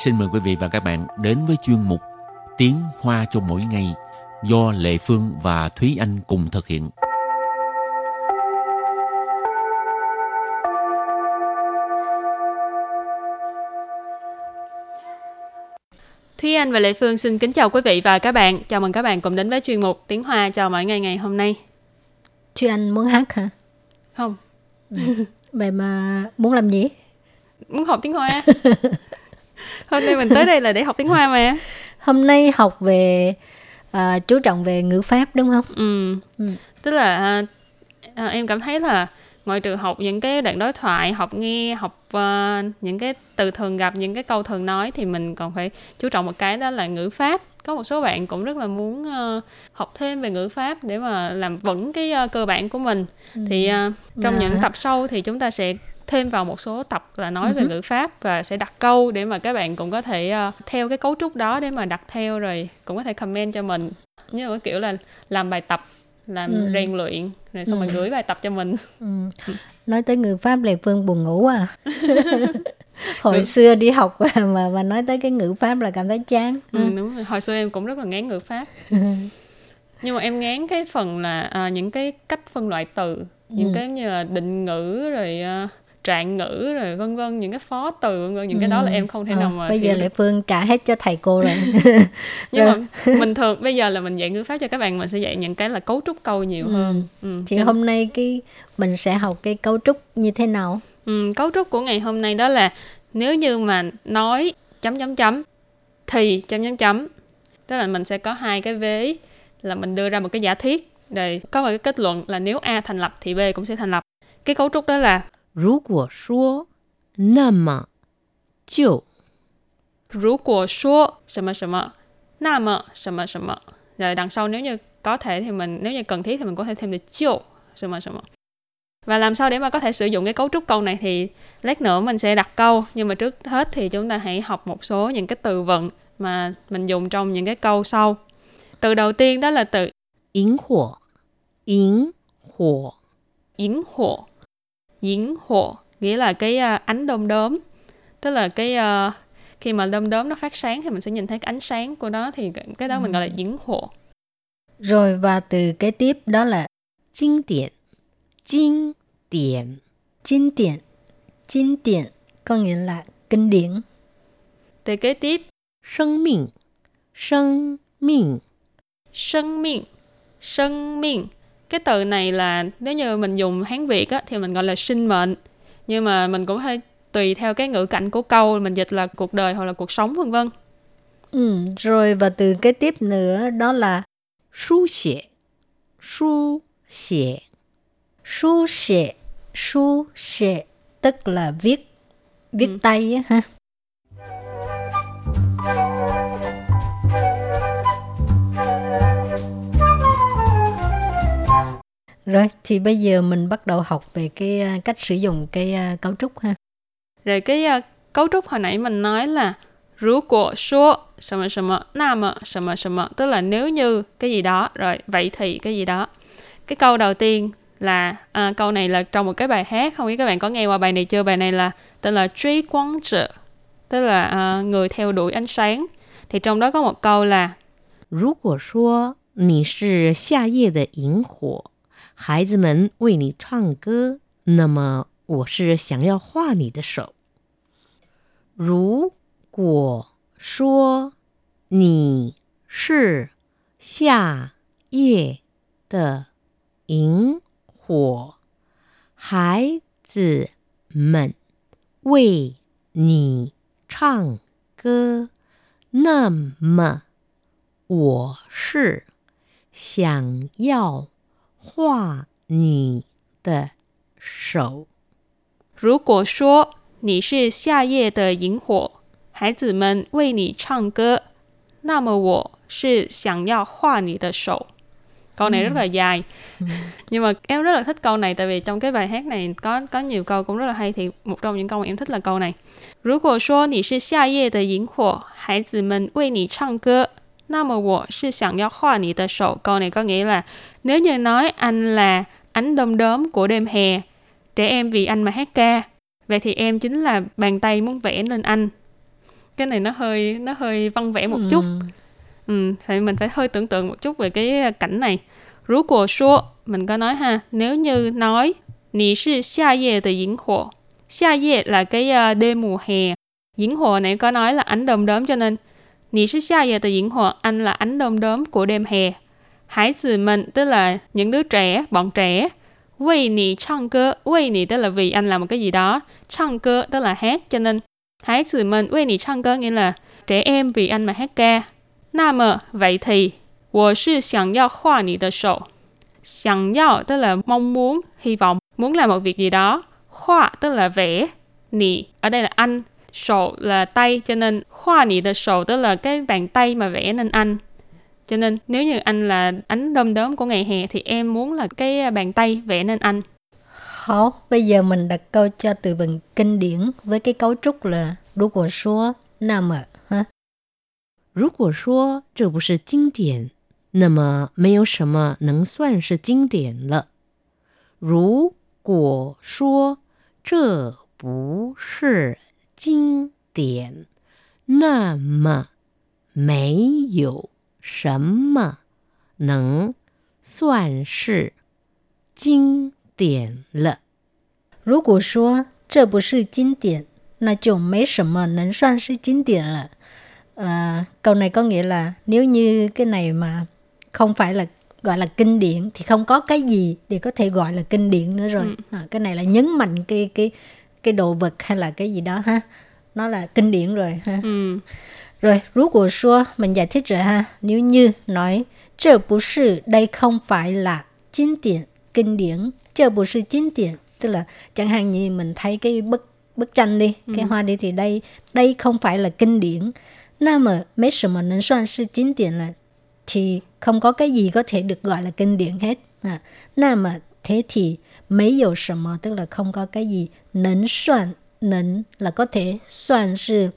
xin mời quý vị và các bạn đến với chuyên mục Tiếng Hoa cho mỗi ngày do Lệ Phương và Thúy Anh cùng thực hiện. Thúy Anh và Lệ Phương xin kính chào quý vị và các bạn. Chào mừng các bạn cùng đến với chuyên mục Tiếng Hoa cho mỗi ngày ngày hôm nay. Thúy Anh muốn hát hả? Không, Vậy mà muốn làm gì? muốn học tiếng Hoa. hôm nay mình tới đây là để học tiếng Hoa mà. Hôm nay học về à, chú trọng về ngữ pháp đúng không? Ừ. Ừ. Tức là à, à, em cảm thấy là ngoại trừ học những cái đoạn đối thoại, học nghe, học à, những cái từ thường gặp, những cái câu thường nói thì mình còn phải chú trọng một cái đó là ngữ pháp. Có một số bạn cũng rất là muốn ờ, học thêm về ngữ pháp để mà làm vững cái ờ, cơ bản của mình. Thì ờ, trong Dạ. những tập sau thì chúng ta sẽ thêm vào một số tập là nói về Ừ ngữ pháp và sẽ đặt câu để mà các bạn cũng có thể ờ, theo cái cấu trúc đó để mà đặt theo rồi cũng có thể comment cho mình. Như là cái kiểu là làm bài tập, làm Ừ. rèn luyện rồi xong Ừ. rồi gửi bài tập cho mình. Ừ. Nói tới ngữ pháp Lệ Phương buồn ngủ à. Hồi Được. xưa đi học mà, mà mà nói tới cái ngữ pháp là cảm thấy chán. Ừ, đúng rồi. Hồi xưa em cũng rất là ngán ngữ pháp. Nhưng mà em ngán cái phần là à, những cái cách phân loại từ, những Ừ. cái như là định ngữ rồi à, trạng ngữ rồi vân vân những cái phó từ vân vân những cái đó là em không thể Ờ, nào mà Bây giờ Lệ. Phương trả hết cho thầy cô rồi. Nhưng mà mình thường bây giờ là mình dạy ngữ pháp cho các bạn mình sẽ dạy những cái là cấu trúc câu nhiều Ừ. hơn. Ừ. Thì cho- hôm nay cái mình sẽ học cái cấu trúc như thế nào? Ừ, cấu trúc của ngày hôm nay đó là nếu như mà nói chấm chấm chấm thì chấm chấm chấm tức là mình sẽ có hai cái vế là mình đưa ra một cái giả thiết rồi có một cái kết luận là nếu A thành lập thì B cũng sẽ thành lập cái cấu trúc đó là 如果说，那么就 如果说什么什么那么什么什么rồi đằng sau nếu như có thể thì mình nếu như cần thiết thì mình có thể thêm được 就什么什么 và làm sao để mà có thể sử dụng cái cấu trúc câu này thì lát nữa mình sẽ đặt câu nhưng mà trước hết thì chúng ta hãy học một số những cái từ vựng mà mình dùng trong những cái câu sau từ đầu tiên đó là từ 引火，引火， yến hộ diễn hộ nghĩa là cái à, ánh đom đóm. Tức là cái uh, khi mà đom đóm nó phát sáng thì mình sẽ nhìn thấy cái ánh sáng của nó thì cái đó ừ. mình gọi là ừ. diễn hộ. Rồi và từ kế tiếp đó là kinh điển kinh điển kinh điển kinh điển có nghĩa là kinh điển. Từ kế tiếp. Sinh mệnh sinh mệnh sinh mệnh sinh mệnh cái từ này là nếu như mình dùng hán việt á, thì mình gọi là sinh mệnh. Nhưng mà mình cũng hơi tùy theo cái ngữ cảnh của câu mình dịch là cuộc đời hoặc là cuộc sống vân vân. Ừ, rồi và từ kế tiếp nữa đó là su xie. Su xie. Su xie su xie tức là viết viết ừ. tay á ha. Rồi thì bây giờ mình bắt đầu học về cái à, cách sử dụng cái à, cấu trúc ha. rồi cái à, cấu trúc hồi nãy mình nói là如果说什么什么那么什么什么tức là nếu như cái gì đó rồi vậy thì cái gì đó cái câu đầu tiên là à, câu này là trong một cái bài hát không biết các bạn có nghe qua bài này chưa bài này là tên là truy quang trợ tức là à, người theo đuổi ánh sáng thì trong đó có một câu là 如果说你是夏夜的萤火， 孩子们为你唱歌，那么我是想要画你的手。如果说你是夏夜的萤火，孩子们为你唱歌，那么我是想要画你的手。如果说你是夏夜的萤火，孩子们为你唱歌，那么我是想要画你的手。Câu này rất là dài. Nhưng mà em rất là thích câu này tại vì trong cái bài hát này có có nhiều câu cũng rất là hay thì một trong những câu mà em thích là câu này. 如果说你是夏夜的萤火，孩子们为你唱歌， 那么我是想要画你的手. Câu này có nghĩa là nếu như nói anh là ánh đom đóm của đêm hè, trẻ em vì anh mà hát ca, vậy thì em chính là bàn tay muốn vẽ lên anh. cái này nó hơi nó hơi văn vẽ một chút Ừ. ừ, thì mình phải hơi tưởng tượng một chút về cái cảnh này Rú của số mình có nói ha nếu như nói Nì sư xa ye de yến hồ Xa ye là cái ờ, đêm mùa hè Yến hồ này có nói là ánh đom đóm cho nên Nì sư xa ye de yến hồ Anh là ánh đom đóm của đêm hè Hải tử mình tức là những đứa trẻ, bọn trẻ Vì nì唱歌 Vì nì tức là vì anh làm một cái gì đó 唱歌 tức là hát cho nên Hải tử mình vì nì 唱歌 nghĩa là trẻ em vì anh mà hát ca 那么 vậy thì 我是想要画你的手想要 tức là mong muốn, hy vọng, muốn làm một việc gì đó. Hoa tức là vẽ. Nì ở đây là anh. 手 là tay cho nên khoa nị the 手 tức là cái bàn tay mà vẽ nên anh cho nên nếu như anh là ánh đom đóm của ngày hè thì em muốn là cái à, bàn tay vẽ nên anh Hảo, bây giờ mình đặt câu cho từ vựng kinh điển với cái cấu trúc là Rú của số, nam ạ, ha? Rú của số, chứ bù sư kinh điển, nằm mà mấy yếu sầm mà nâng soạn sư kinh điển lợ. Rú của số, chứ bù sư 经典，那么没有什么能算是经典了。如果说这不是经典，那就没什么能算是经典了。À, câu này có nghĩa là nếu như cái này mà không phải là gọi là kinh điển thì không có cái gì để có thể gọi là kinh điển nữa rồi. À, cái này là nhấn mạnh cái cái cái đồ vật hay là cái gì đó ha nó là kinh điển rồi ha ừ. rồi rú của xưa mình giải thích rồi ha nếu như nói chưa bù sư đây không phải là kinh điển kinh điển chưa bù sư kinh điển tức là chẳng hạn như mình thấy cái bức bức tranh đi ừ. cái hoa đi thì đây đây không phải là kinh điển Nà mà mấy sự mà nên soạn sư kinh điển là thì không có cái gì có thể được gọi là kinh điển hết. À, nà mà thế thì mấy dầu什么 tức là không có cái gì nấn soạn nấn là có thể soạn sư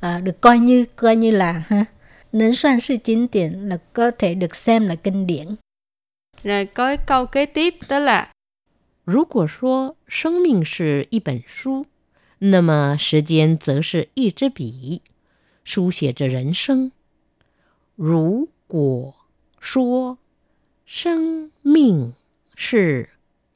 à, được coi như coi như là ha nấn soạn sư chính điển là có thể được xem là kinh điển Rồi có cái câu kế tiếp đó là 如果说生命是一本书，那么时间则是一支笔，书写着人生。如果说生命是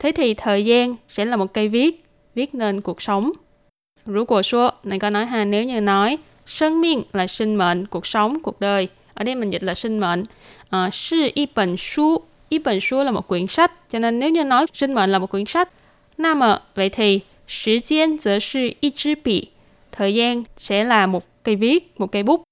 thế thì thời gian sẽ là một cây viết, viết nên cuộc sống. Rú của số này có nói ha, nếu như nói sinh mệnh là sinh mệnh, cuộc sống, cuộc đời. Ở đây mình dịch là sinh mệnh. À, sư y本书, y本书là một quyển sách. Cho nên nếu như nói sinh mệnh là một quyển sách, 那么 vậy thì 时间则是一支笔，thời gian sẽ là một cây viết, một cây bút.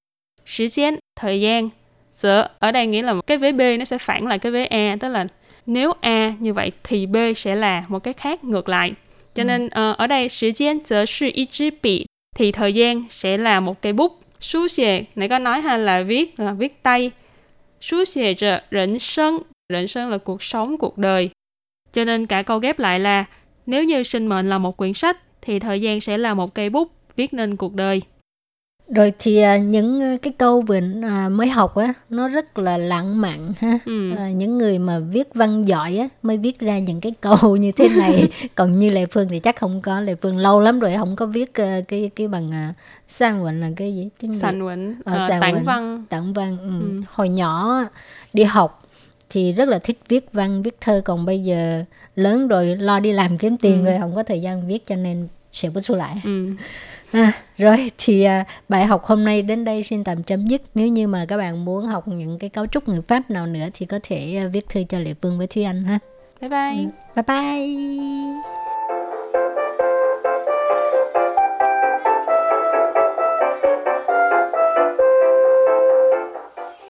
时间 thời gian, giờ ở đây nghĩa là một cái vế B nó sẽ phản lại cái vế A, tức là nếu A như vậy thì B sẽ là một cái khác ngược lại. Cho nên ờ, ở đây 时间则是一支笔 thì thời gian sẽ là một cây bút. Sú xề, nãy có nói ha là viết là viết tay. Sú xề trợ rỉnh sân, rỉnh sân là cuộc sống, cuộc đời. Cho nên cả câu ghép lại là nếu như sinh mệnh là một quyển sách thì thời gian sẽ là một cây bút viết nên cuộc đời. rồi thì à, những à, cái câu vừa à, mới học á nó rất là lãng mạn ha Ừ. à, những người mà viết văn giỏi á mới viết ra những cái câu như thế này còn như lệ phương thì chắc không có lệ phương lâu lắm rồi không có viết à, cái cái bằng à, sang quỳnh là cái gì tiếng Ờ, ờ, Sàn tản văn. văn ừ. Ừ. hồi nhỏ đi học thì rất là thích viết văn viết thơ còn bây giờ lớn rồi lo đi làm kiếm tiền Ừ. rồi không có thời gian viết cho nên sẽ bút lại Ừ. À, rồi thì à, bài học hôm nay đến đây xin tạm chấm dứt. Nếu như mà các bạn muốn học những cái cấu trúc ngữ pháp nào nữa thì có thể à, viết thư cho Lệ Phương với Thúy Anh ha. Bye bye. Bye bye.